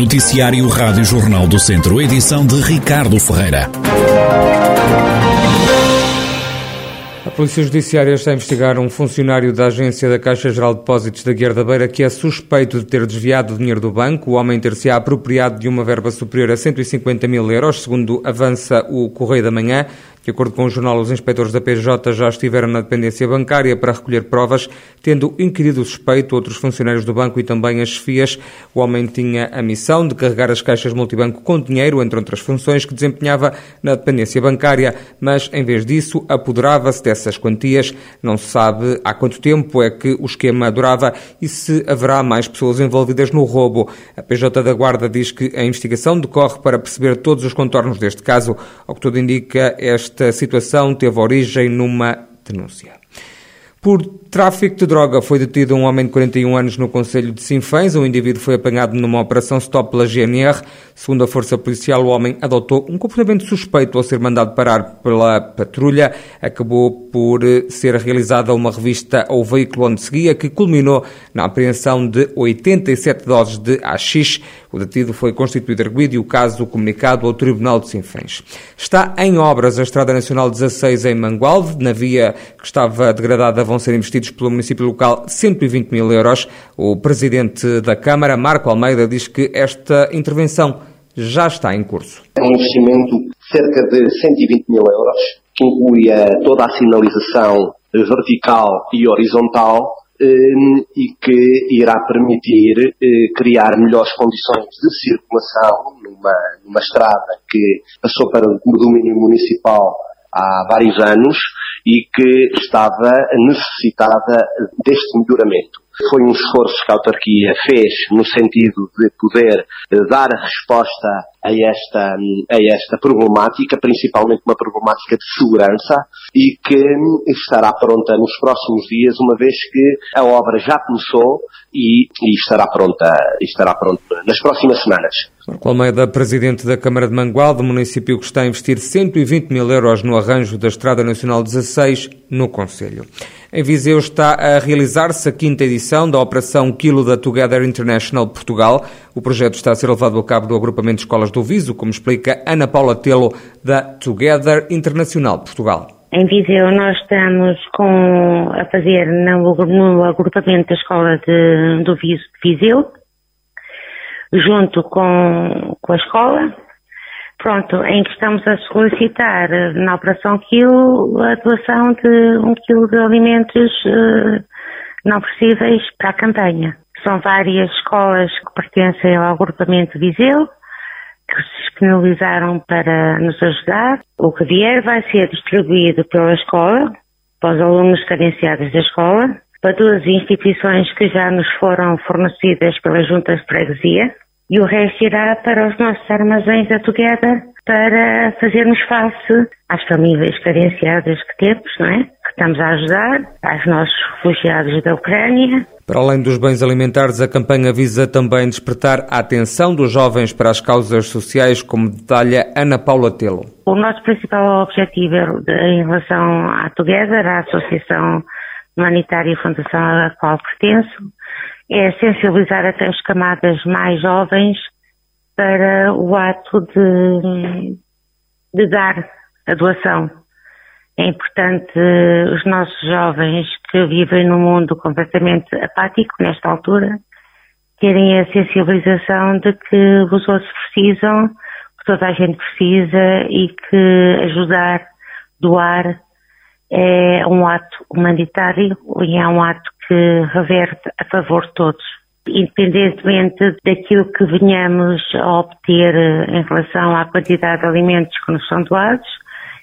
Noticiário Rádio Jornal do Centro, edição de Ricardo Ferreira. A Polícia Judiciária está a investigar um funcionário da agência da Caixa Geral de Depósitos da Guerra da Beira que é suspeito de ter desviado o dinheiro do banco. O homem ter-se apropriado de uma verba superior a 150 mil euros, segundo avança o Correio da Manhã. De acordo com o jornal, os inspectores da PJ já estiveram na dependência bancária para recolher provas, tendo inquirido o suspeito, outros funcionários do banco e também as chefias. O homem tinha a missão de carregar as caixas multibanco com dinheiro, entre outras funções que desempenhava na dependência bancária, mas em vez disso apoderava-se dessas quantias. Não se sabe há quanto tempo é que o esquema durava e se haverá mais pessoas envolvidas no roubo. A PJ da Guarda diz que a investigação decorre para perceber todos os contornos deste caso. Ao que tudo indica, esta esta situação teve origem numa denúncia. Por tráfico de droga foi detido um homem de 41 anos no Conselho de Sinfãs. O indivíduo foi apanhado numa operação stop pela GNR. Segundo a Força Policial, o homem adotou um comportamento suspeito ao ser mandado parar pela patrulha. Acabou por ser realizada uma revista ao veículo onde seguia, que culminou na apreensão de 87 doses de AX. O detido foi constituído arguido e o caso comunicado ao Tribunal de Sinfãs. Está em obras a Estrada Nacional 16 em Mangualde. Na via que estava degradada vão ser investidos pelo município local 120 mil euros. O presidente da Câmara, Marco Almeida, diz que esta intervenção já está em curso. É um investimento de cerca de 120 mil euros, que inclui toda a sinalização vertical e horizontal eh, e que irá permitir eh, criar melhores condições de circulação numa, numa estrada que passou para o domínio municipal há vários anos e que estava necessitada deste melhoramento. Foi um esforço que a autarquia fez no sentido de poder eh, dar resposta a esta, a esta problemática, principalmente uma problemática de segurança, e que estará pronta nos próximos dias, uma vez que a obra já começou e, e estará pronta, estará pronta nas próximas semanas. Marco Almeida, presidente da Câmara de Mangualde, município que está a investir 120 mil euros no arranjo da Estrada Nacional 16 no Conselho. Em Viseu está a realizar-se a quinta edição da Operação Quilo da Together International Portugal. O projeto está a ser levado a cabo do agrupamento de escolas do Viso, como explica Ana Paula Telo, da Together Internacional Portugal. Em Viseu nós estamos com, a fazer no, no agrupamento da escola de, do Viso de Viseu, junto com, com a escola, pronto, em que estamos a solicitar eh, na Operação Quilo a doação de um quilo de alimentos uh, não possíveis para a campanha. São várias escolas que pertencem ao agrupamento Viseu, que se disponibilizaram para nos ajudar. O que vier vai ser distribuído pela escola, para os alunos carenciados da escola, para duas instituições que já nos foram fornecidas pelas juntas de freguesia, e o resto irá para os nossos armazéns da Together para fazermos face às famílias carenciadas que temos, não é? Estamos a ajudar, aos nossos refugiados da Ucrânia. Para além dos bens alimentares, a campanha visa também despertar a atenção dos jovens para as causas sociais, como detalha Ana Paula Telo. O nosso principal objetivo em relação à Together, à Associação Humanitária e Fundação a qual pertenço, é sensibilizar até as camadas mais jovens para o ato de, de dar a doação. É importante os nossos jovens que vivem num mundo completamente apático nesta altura terem a sensibilização de que os outros precisam, que toda a gente precisa e que ajudar, doar é um ato humanitário e é um ato que reverte a favor de todos. Independentemente daquilo que venhamos a obter em relação à quantidade de alimentos que nos são doados,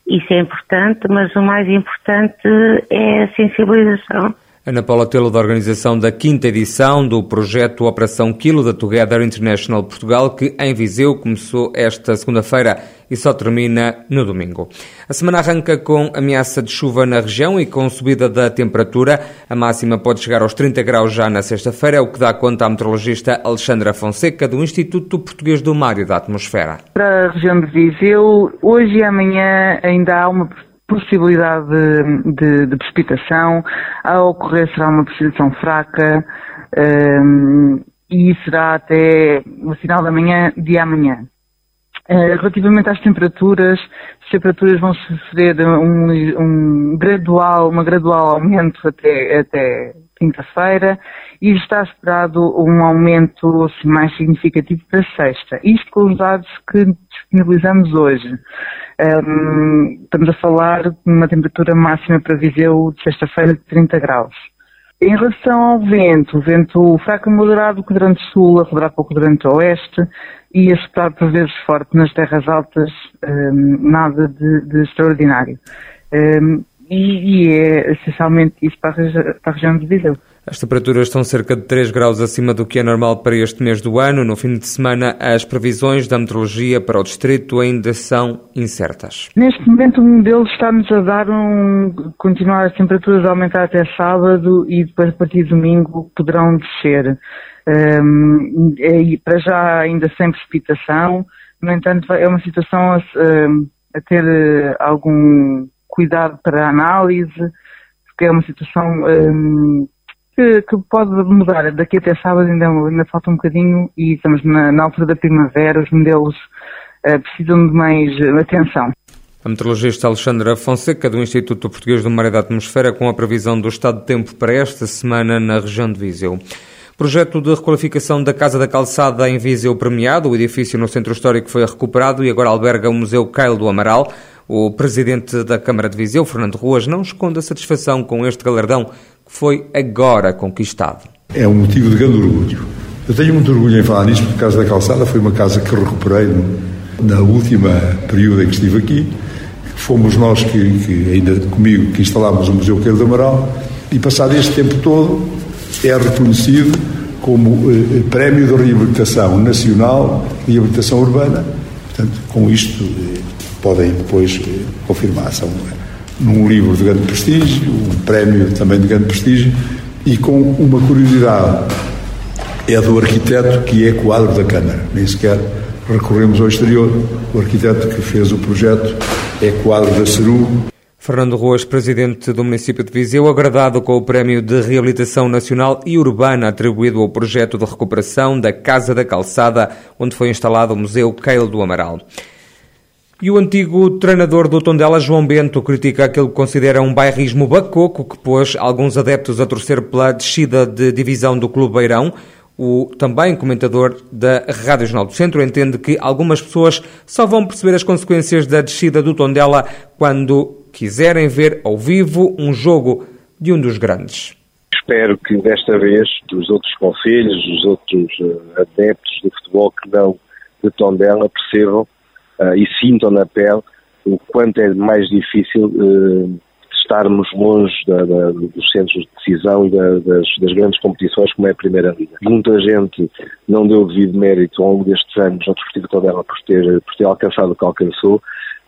isso é importante, mas o mais importante é a sensibilização. Ana Paula Telo, da organização da quinta edição do projeto Operação Quilo da Together International Portugal, que em Viseu começou esta segunda-feira e só termina no domingo. A semana arranca com ameaça de chuva na região e com subida da temperatura. A máxima pode chegar aos 30 graus já na sexta-feira, o que dá conta a meteorologista Alexandra Fonseca, do Instituto Português do Mar e da Atmosfera. Para a região de Viseu, hoje e amanhã ainda há uma possibilidade de, de, de precipitação. A ocorrer será uma precipitação fraca. Um, e será até o final da manhã de amanhã. Uh, relativamente às temperaturas, as temperaturas vão sofrer um, um gradual, uma gradual aumento até, até quinta-feira e está esperado um aumento assim, mais significativo para sexta. Isto com os dados que disponibilizamos hoje. Estamos a falar de uma temperatura máxima para Viseu de sexta-feira de 30 graus. Em relação ao vento, o vento fraco e moderado, quadrante sul, a rodar para o quadrante oeste e a soprar por vezes forte nas terras altas, um, nada de, de extraordinário. Um, e, e, é essencialmente isso para a, região de Viseu. As temperaturas estão cerca de 3 graus acima do que é normal para este mês do ano. No fim de semana, as previsões da meteorologia para o distrito ainda são incertas. Neste momento, o modelo está-nos a dar um. continuar as temperaturas a aumentar até sábado e depois, a partir de domingo, poderão descer. Um, é, para já, ainda sem precipitação. No entanto, é uma situação a, a ter eh, algum cuidado para a análise, porque é uma situação. Um, que, que, pode mudar. Daqui até sábado ainda, ainda falta um bocadinho e estamos na, na altura da primavera, os modelos uh, precisam de mais atenção. A meteorologista Alexandra Fonseca, do Instituto Português do Mar e da Atmosfera, com a previsão do estado de tempo para esta semana na região de Viseu. Projeto de requalificação da Casa da Calçada em Viseu premiado. O edifício no centro histórico foi recuperado e agora alberga o Museu Caio do Amaral. O presidente da Câmara de Viseu, Fernando Ruas, não esconde a satisfação com este galardão que foi agora conquistado. É um motivo de grande orgulho. Eu tenho muito orgulho em falar nisto, porque a Casa da Calçada foi uma casa que recuperei na última período em que estive aqui. Fomos nós que, que ainda comigo, que instalámos o Museu Caio do Amaral e passado este tempo todo é reconhecido como eh, Prémio de Reabilitação Nacional, Reabilitação Urbana. Portanto, com isto eh, podem depois confirmar. São num livro de grande prestígio, um prémio também de grande prestígio e com uma curiosidade. É do arquiteto que é quadro da Câmara, nem sequer recorremos ao exterior. O arquiteto que fez o projeto é quadro da CERU. Fernando Ruas, presidente do município de Viseu, agradado com o Prémio de Reabilitação Nacional e Urbana atribuído ao projeto de recuperação da Casa da Calçada, onde foi instalado o Museu Keil do Amaral. E o antigo treinador do Tondela, João Bento, critica aquele que considera um bairrismo bacoco que pôs alguns adeptos a torcer pela descida de divisão do Clube Beirão. O também comentador da Rádio Jornal do Centro entende que algumas pessoas só vão perceber as consequências da descida do Tondela quando quiserem ver ao vivo um jogo de um dos grandes. Espero que desta vez dos outros conselhos, dos outros uh, adeptos do futebol que não de Tondela percebam uh, e sintam na pele o quanto é mais difícil uh, estarmos longe da, da, dos centros de decisão e da, das, das, grandes competições como é a Primeira Liga. Muita gente não deu devido mérito ao longo destes anos ao Desportivo Tondela por ter, por ter alcançado o que alcançou.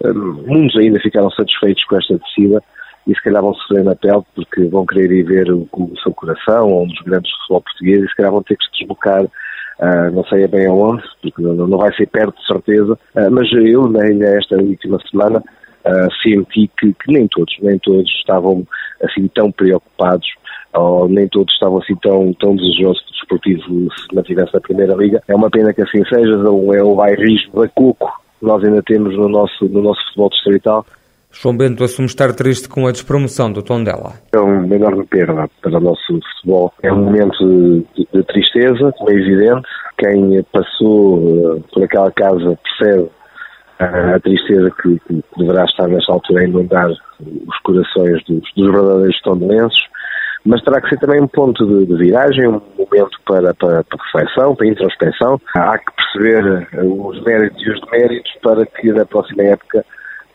Uh, muitos ainda ficaram satisfeitos com esta descida e se calhar vão sofrer na pele porque vão querer ir ver o, o seu coração ou um dos grandes futebol português e se calhar vão ter que se deslocar Uh, não sei bem aonde, porque não, vai ser perto de certeza, uh, mas eu, nesta última semana, uh, senti que, que, nem todos, nem todos estavam assim tão preocupados, ou nem todos estavam assim tão, tão desejosos que o desportivo se mantivesse na Primeira Liga. É uma pena que assim seja, é o bairrismo da Coco nós ainda temos no nosso, no nosso futebol distrital, João Bento assume estar triste com a despromoção do Tondela. É uma enorme perda para o nosso futebol. É um momento de, de tristeza, como é evidente. Quem passou uh, por aquela casa percebe uh, a tristeza que, que, deverá estar nesta altura a inundar os corações dos, dos verdadeiros tondelenses. Mas terá que ser também um ponto de, de viragem, um momento para, para, para, reflexão, para introspecção. Há que perceber uh, os méritos e os deméritos para que na próxima época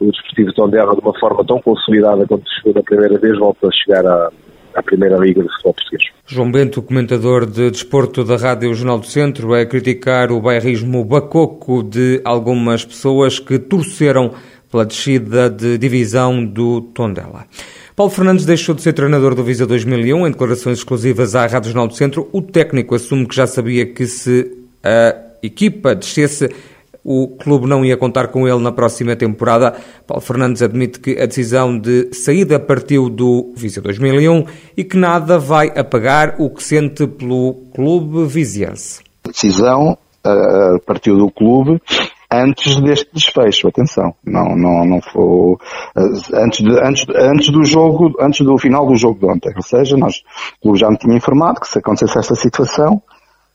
o Desportivo Tondela, de uma forma tão consolidada quanto chegou da primeira vez, volta a chegar à, à Primeira Liga de Futebol Português. João Bento, comentador de desporto da Rádio Jornal do Centro, é criticar o bairrismo bacoco de algumas pessoas que torceram pela descida de divisão do Tondela. Paulo Fernandes deixou de ser treinador do Visa 2001 em declarações exclusivas à Rádio Jornal do Centro. O técnico assume que já sabia que se a equipa descesse o clube não ia contar com ele na próxima temporada. Paulo Fernandes admite que a decisão de saída partiu do Viseu 2001 e que nada vai apagar o que sente pelo clube viziense. A decisão uh, partiu do clube antes deste desfecho, atenção, não, não, não foi, antes, de, antes, antes do jogo, antes do final do jogo de ontem, ou seja, nós, o clube já me tinha informado que se acontecesse esta situação,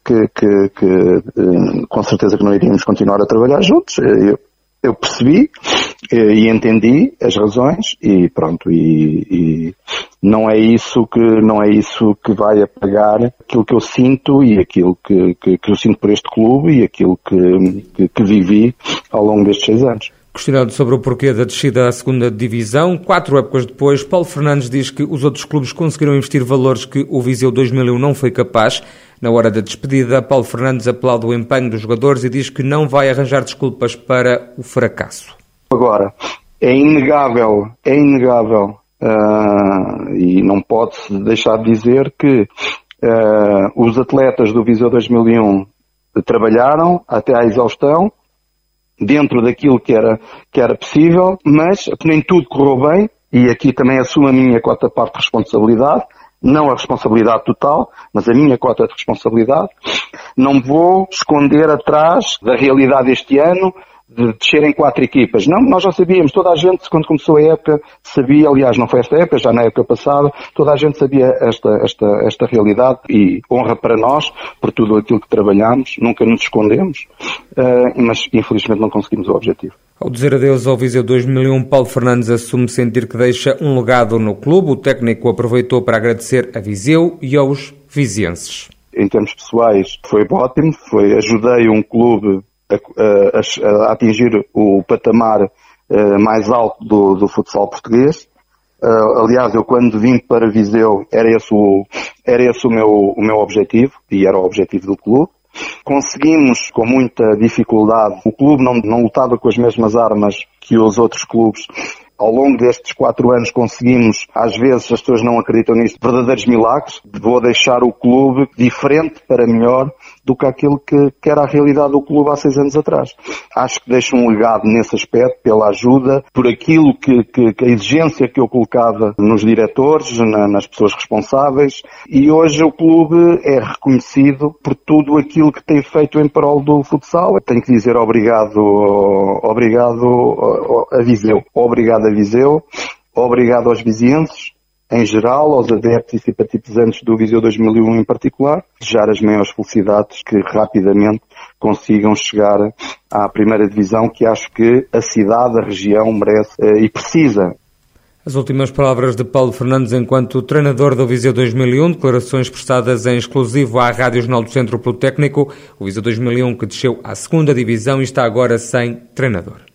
que, que, que eh, com certeza que não iríamos continuar a trabalhar juntos, eu, eu percebi eh, e entendi as razões e pronto, e, e, não é isso que, não é isso que vai apagar aquilo que eu sinto e aquilo que, que, que eu sinto por este clube e aquilo que, que, que vivi ao longo destes seis anos. Questionado sobre o porquê da descida à segunda divisão, quatro épocas depois, Paulo Fernandes diz que os outros clubes conseguiram investir valores que o Viseu 2001 não foi capaz. Na hora da despedida, Paulo Fernandes aplaude o empenho dos jogadores e diz que não vai arranjar desculpas para o fracasso. Agora, é inegável, é inegável, uh, e não pode-se deixar de dizer que uh, os atletas do Viseu 2001 trabalharam até à exaustão, dentro daquilo que era, que era possível, mas nem tudo correu bem, e aqui também assumo a minha cota parte de responsabilidade, não a responsabilidade total, mas a minha cota de responsabilidade. Não vou esconder atrás da realidade deste ano, de descerem quatro equipas. Não, nós já sabíamos, toda a gente, quando começou a época, sabia, aliás, não foi esta época, já na época passada, toda a gente sabia esta, esta, esta realidade e honra para nós, por tudo aquilo que trabalhamos, nunca nos escondemos, uh, mas infelizmente não conseguimos o objetivo. Ao dizer adeus ao Viseu 2001, Paulo Fernandes assume sentir que deixa um legado no clube. O técnico aproveitou para agradecer a Viseu e aos vizienses. Em termos pessoais, foi ótimo. Foi, ajudei um clube a, a, a atingir o patamar uh, mais alto do, do futsal português. Uh, aliás, eu quando vim para Viseu era esse o, era esse o meu, o meu objetivo e era o objetivo do clube. Conseguimos com muita dificuldade, o clube não, não lutava com as mesmas armas que os outros clubes ao longo destes quatro anos conseguimos, às vezes as pessoas não acreditam nisto, verdadeiros milagres. Vou deixar o clube diferente para melhor do que aquilo que, que era a realidade do clube há seis anos atrás. Acho que deixo um legado nesse aspecto, pela ajuda, por aquilo que, que, que a exigência que eu colocava nos diretores, na, nas pessoas responsáveis, e hoje o clube é reconhecido por tudo aquilo que tem feito em prol do futsal. Tenho que dizer obrigado, obrigado a Viseu, obrigado a Viseu, obrigado aos vizinhenses, em geral, aos adeptos e simpatizantes do Viseu 2001 em particular, desejar as maiores felicidades que rapidamente consigam chegar à primeira divisão que acho que a cidade, a região merece eh, e precisa. As últimas palavras de Paulo Fernandes enquanto treinador do Viseu 2001, declarações prestadas em exclusivo à Rádio Jornal do Centro pelo técnico, o Viseu 2001 que desceu à segunda divisão e está agora sem treinador.